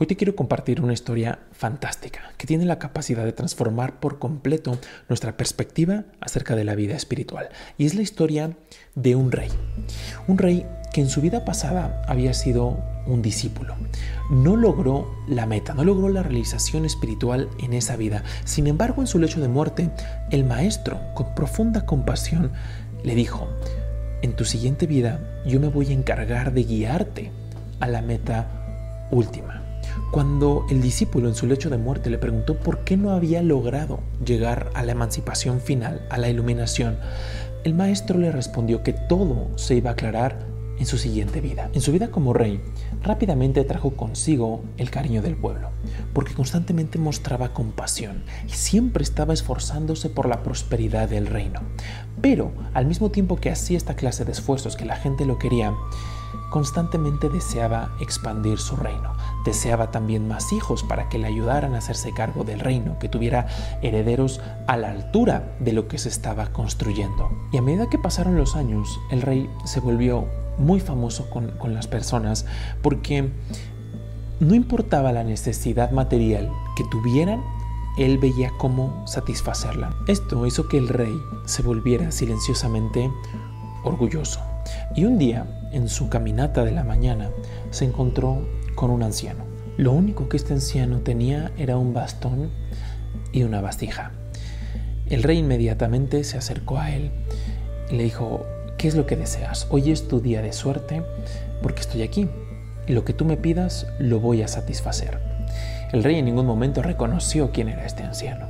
Hoy te quiero compartir una historia fantástica que tiene la capacidad de transformar por completo nuestra perspectiva acerca de la vida espiritual. Y es la historia de un rey. Un rey que en su vida pasada había sido un discípulo. No logró la meta, no logró la realización espiritual en esa vida. Sin embargo, en su lecho de muerte, el maestro, con profunda compasión, le dijo, en tu siguiente vida yo me voy a encargar de guiarte a la meta última. Cuando el discípulo en su lecho de muerte le preguntó por qué no había logrado llegar a la emancipación final, a la iluminación, el maestro le respondió que todo se iba a aclarar en su siguiente vida. En su vida como rey, rápidamente trajo consigo el cariño del pueblo, porque constantemente mostraba compasión y siempre estaba esforzándose por la prosperidad del reino. Pero al mismo tiempo que hacía esta clase de esfuerzos que la gente lo quería, constantemente deseaba expandir su reino. Deseaba también más hijos para que le ayudaran a hacerse cargo del reino, que tuviera herederos a la altura de lo que se estaba construyendo. Y a medida que pasaron los años, el rey se volvió muy famoso con, con las personas porque no importaba la necesidad material que tuvieran, él veía cómo satisfacerla. Esto hizo que el rey se volviera silenciosamente orgulloso. Y un día, en su caminata de la mañana, se encontró con un anciano. Lo único que este anciano tenía era un bastón y una vasija. El rey inmediatamente se acercó a él y le dijo, ¿qué es lo que deseas? Hoy es tu día de suerte porque estoy aquí. Y lo que tú me pidas lo voy a satisfacer. El rey en ningún momento reconoció quién era este anciano.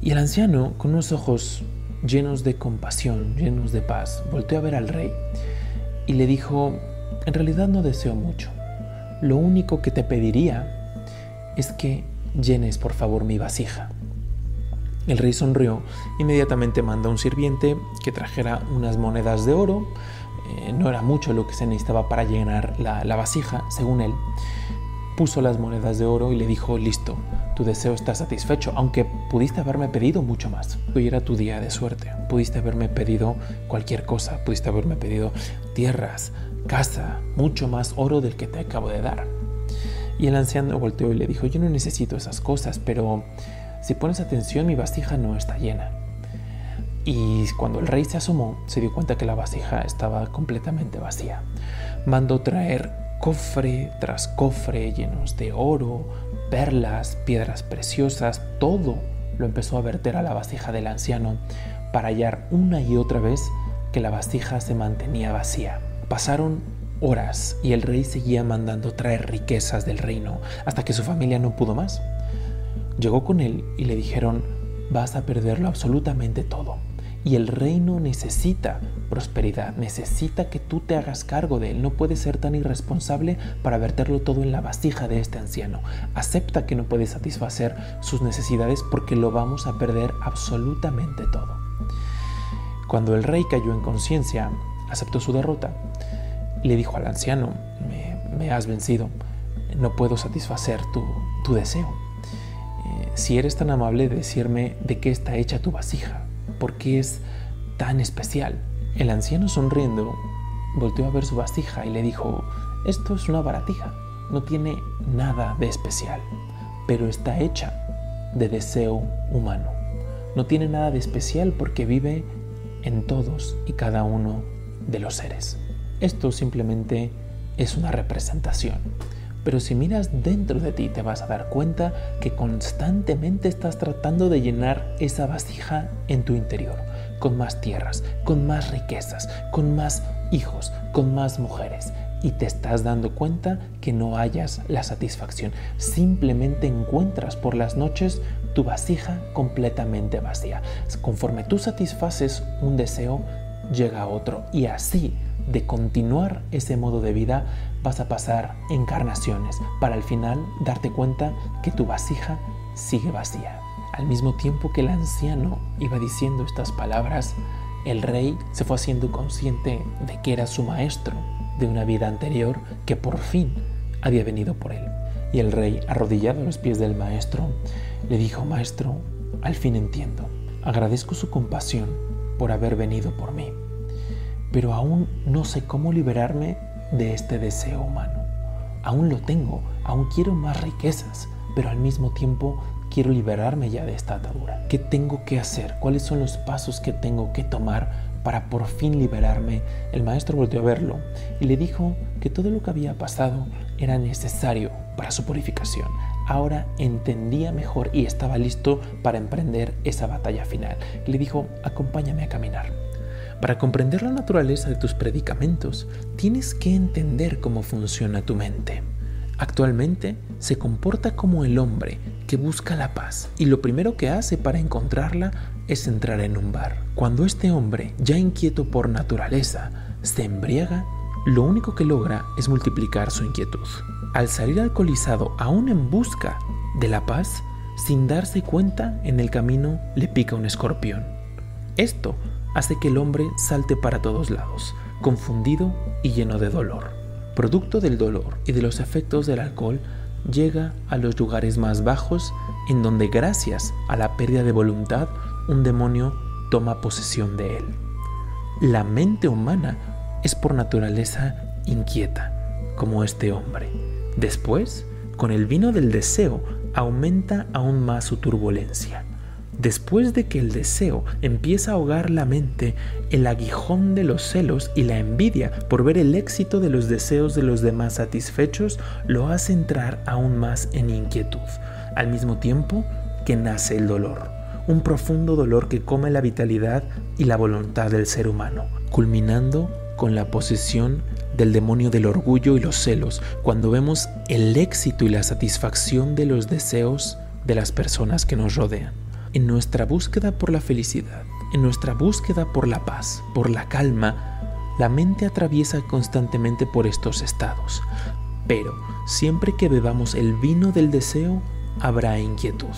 Y el anciano, con unos ojos llenos de compasión, llenos de paz, volteó a ver al rey y le dijo, en realidad no deseo mucho. Lo único que te pediría es que llenes por favor mi vasija. El rey sonrió, inmediatamente mandó a un sirviente que trajera unas monedas de oro. Eh, no era mucho lo que se necesitaba para llenar la, la vasija, según él. Puso las monedas de oro y le dijo, listo, tu deseo está satisfecho, aunque pudiste haberme pedido mucho más. Hoy era tu día de suerte, pudiste haberme pedido cualquier cosa, pudiste haberme pedido tierras, casa, mucho más oro del que te acabo de dar. Y el anciano volteó y le dijo, yo no necesito esas cosas, pero si pones atención mi vasija no está llena. Y cuando el rey se asomó, se dio cuenta que la vasija estaba completamente vacía. Mandó traer cofre tras cofre llenos de oro, perlas, piedras preciosas, todo lo empezó a verter a la vasija del anciano para hallar una y otra vez que la vasija se mantenía vacía. Pasaron horas y el rey seguía mandando traer riquezas del reino hasta que su familia no pudo más. Llegó con él y le dijeron, vas a perderlo absolutamente todo. Y el reino necesita prosperidad, necesita que tú te hagas cargo de él. No puedes ser tan irresponsable para verterlo todo en la vasija de este anciano. Acepta que no puedes satisfacer sus necesidades porque lo vamos a perder absolutamente todo. Cuando el rey cayó en conciencia, aceptó su derrota. Le dijo al anciano, me, has vencido, no puedo satisfacer tu, tu deseo. Eh, si eres tan amable de decirme de qué está hecha tu vasija, ¿Por qué es tan especial? El anciano sonriendo volteó a ver su vasija y le dijo, esto es una baratija, no tiene nada de especial, pero está hecha de deseo humano. No tiene nada de especial porque vive en todos y cada uno de los seres. Esto simplemente es una representación. Pero si miras dentro de ti te vas a dar cuenta que constantemente estás tratando de llenar esa vasija en tu interior, con más tierras, con más riquezas, con más hijos, con más mujeres. Y te estás dando cuenta que no hayas la satisfacción. Simplemente encuentras por las noches tu vasija completamente vacía. Conforme tú satisfaces un deseo, llega otro. Y así de continuar ese modo de vida, vas a pasar encarnaciones para al final darte cuenta que tu vasija sigue vacía. Al mismo tiempo que el anciano iba diciendo estas palabras, el rey se fue haciendo consciente de que era su maestro de una vida anterior que por fin había venido por él. Y el rey, arrodillado a los pies del maestro, le dijo, Maestro, al fin entiendo. Agradezco su compasión por haber venido por mí pero aún no sé cómo liberarme de este deseo humano. aún lo tengo, aún quiero más riquezas, pero al mismo tiempo quiero liberarme ya de esta atadura. ¿Qué tengo que hacer? ¿Cuáles son los pasos que tengo que tomar para por fin liberarme? El maestro volvió a verlo y le dijo que todo lo que había pasado era necesario para su purificación. Ahora entendía mejor y estaba listo para emprender esa batalla final. Le dijo, acompáñame a caminar. Para comprender la naturaleza de tus predicamentos, tienes que entender cómo funciona tu mente. Actualmente se comporta como el hombre que busca la paz y lo primero que hace para encontrarla es entrar en un bar. Cuando este hombre, ya inquieto por naturaleza, se embriaga, lo único que logra es multiplicar su inquietud. Al salir alcoholizado aún en busca de la paz, sin darse cuenta, en el camino le pica un escorpión. Esto hace que el hombre salte para todos lados, confundido y lleno de dolor. Producto del dolor y de los efectos del alcohol, llega a los lugares más bajos en donde gracias a la pérdida de voluntad un demonio toma posesión de él. La mente humana es por naturaleza inquieta, como este hombre. Después, con el vino del deseo, aumenta aún más su turbulencia. Después de que el deseo empieza a ahogar la mente, el aguijón de los celos y la envidia por ver el éxito de los deseos de los demás satisfechos lo hace entrar aún más en inquietud, al mismo tiempo que nace el dolor, un profundo dolor que come la vitalidad y la voluntad del ser humano, culminando con la posesión del demonio del orgullo y los celos, cuando vemos el éxito y la satisfacción de los deseos de las personas que nos rodean en nuestra búsqueda por la felicidad, en nuestra búsqueda por la paz, por la calma, la mente atraviesa constantemente por estos estados. Pero siempre que bebamos el vino del deseo, habrá inquietud.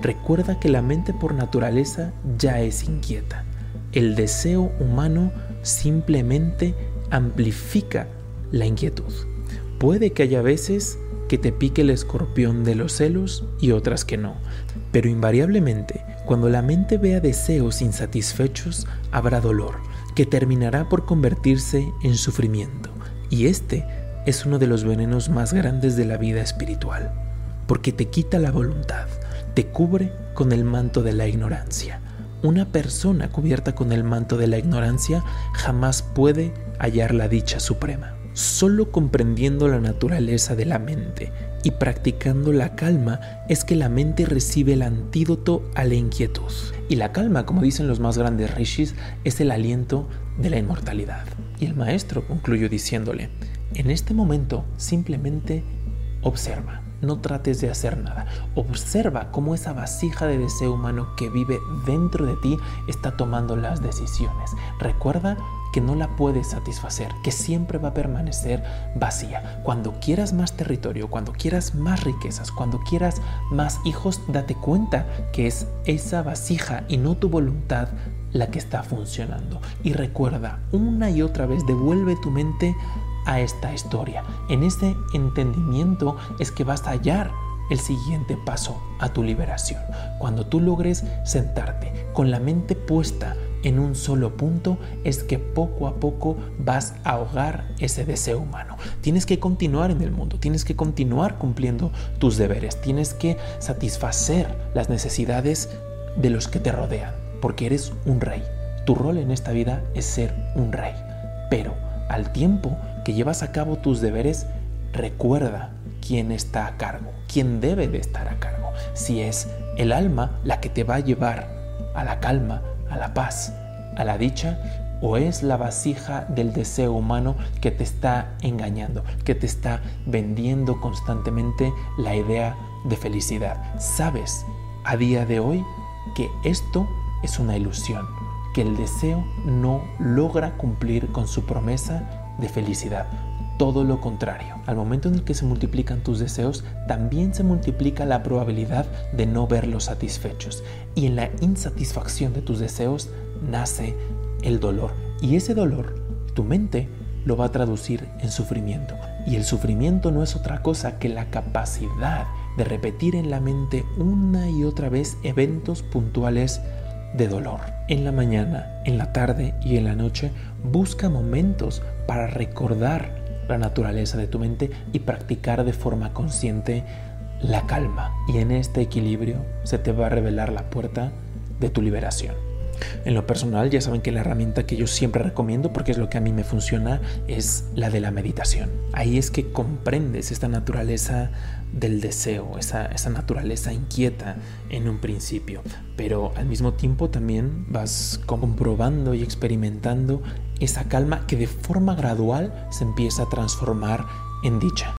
Recuerda que la mente por naturaleza ya es inquieta. El deseo humano simplemente amplifica la inquietud. Puede que haya veces que te pique el escorpión de los celos y otras que no. Pero invariablemente, cuando la mente vea deseos insatisfechos, habrá dolor, que terminará por convertirse en sufrimiento. Y este es uno de los venenos más grandes de la vida espiritual, porque te quita la voluntad, te cubre con el manto de la ignorancia. Una persona cubierta con el manto de la ignorancia jamás puede hallar la dicha suprema. Solo comprendiendo la naturaleza de la mente y practicando la calma es que la mente recibe el antídoto a la inquietud. Y la calma, como dicen los más grandes rishis, es el aliento de la inmortalidad. Y el maestro concluyó diciéndole, en este momento simplemente observa, no trates de hacer nada. Observa cómo esa vasija de deseo humano que vive dentro de ti está tomando las decisiones. Recuerda que no la puedes satisfacer, que siempre va a permanecer vacía. Cuando quieras más territorio, cuando quieras más riquezas, cuando quieras más hijos, date cuenta que es esa vasija y no tu voluntad la que está funcionando. Y recuerda, una y otra vez, devuelve tu mente a esta historia. En ese entendimiento es que vas a hallar el siguiente paso a tu liberación. Cuando tú logres sentarte con la mente puesta en un solo punto es que poco a poco vas a ahogar ese deseo humano. Tienes que continuar en el mundo, tienes que continuar cumpliendo tus deberes, tienes que satisfacer las necesidades de los que te rodean, porque eres un rey. Tu rol en esta vida es ser un rey. Pero al tiempo que llevas a cabo tus deberes, recuerda quién está a cargo, quién debe de estar a cargo. Si es el alma la que te va a llevar a la calma, a la paz, a la dicha, o es la vasija del deseo humano que te está engañando, que te está vendiendo constantemente la idea de felicidad. Sabes a día de hoy que esto es una ilusión, que el deseo no logra cumplir con su promesa de felicidad. Todo lo contrario, al momento en el que se multiplican tus deseos, también se multiplica la probabilidad de no verlos satisfechos. Y en la insatisfacción de tus deseos nace el dolor. Y ese dolor, tu mente lo va a traducir en sufrimiento. Y el sufrimiento no es otra cosa que la capacidad de repetir en la mente una y otra vez eventos puntuales de dolor. En la mañana, en la tarde y en la noche busca momentos para recordar la naturaleza de tu mente y practicar de forma consciente la calma. Y en este equilibrio se te va a revelar la puerta de tu liberación. En lo personal, ya saben que la herramienta que yo siempre recomiendo, porque es lo que a mí me funciona, es la de la meditación. Ahí es que comprendes esta naturaleza del deseo, esa, esa naturaleza inquieta en un principio, pero al mismo tiempo también vas comprobando y experimentando esa calma que de forma gradual se empieza a transformar en dicha.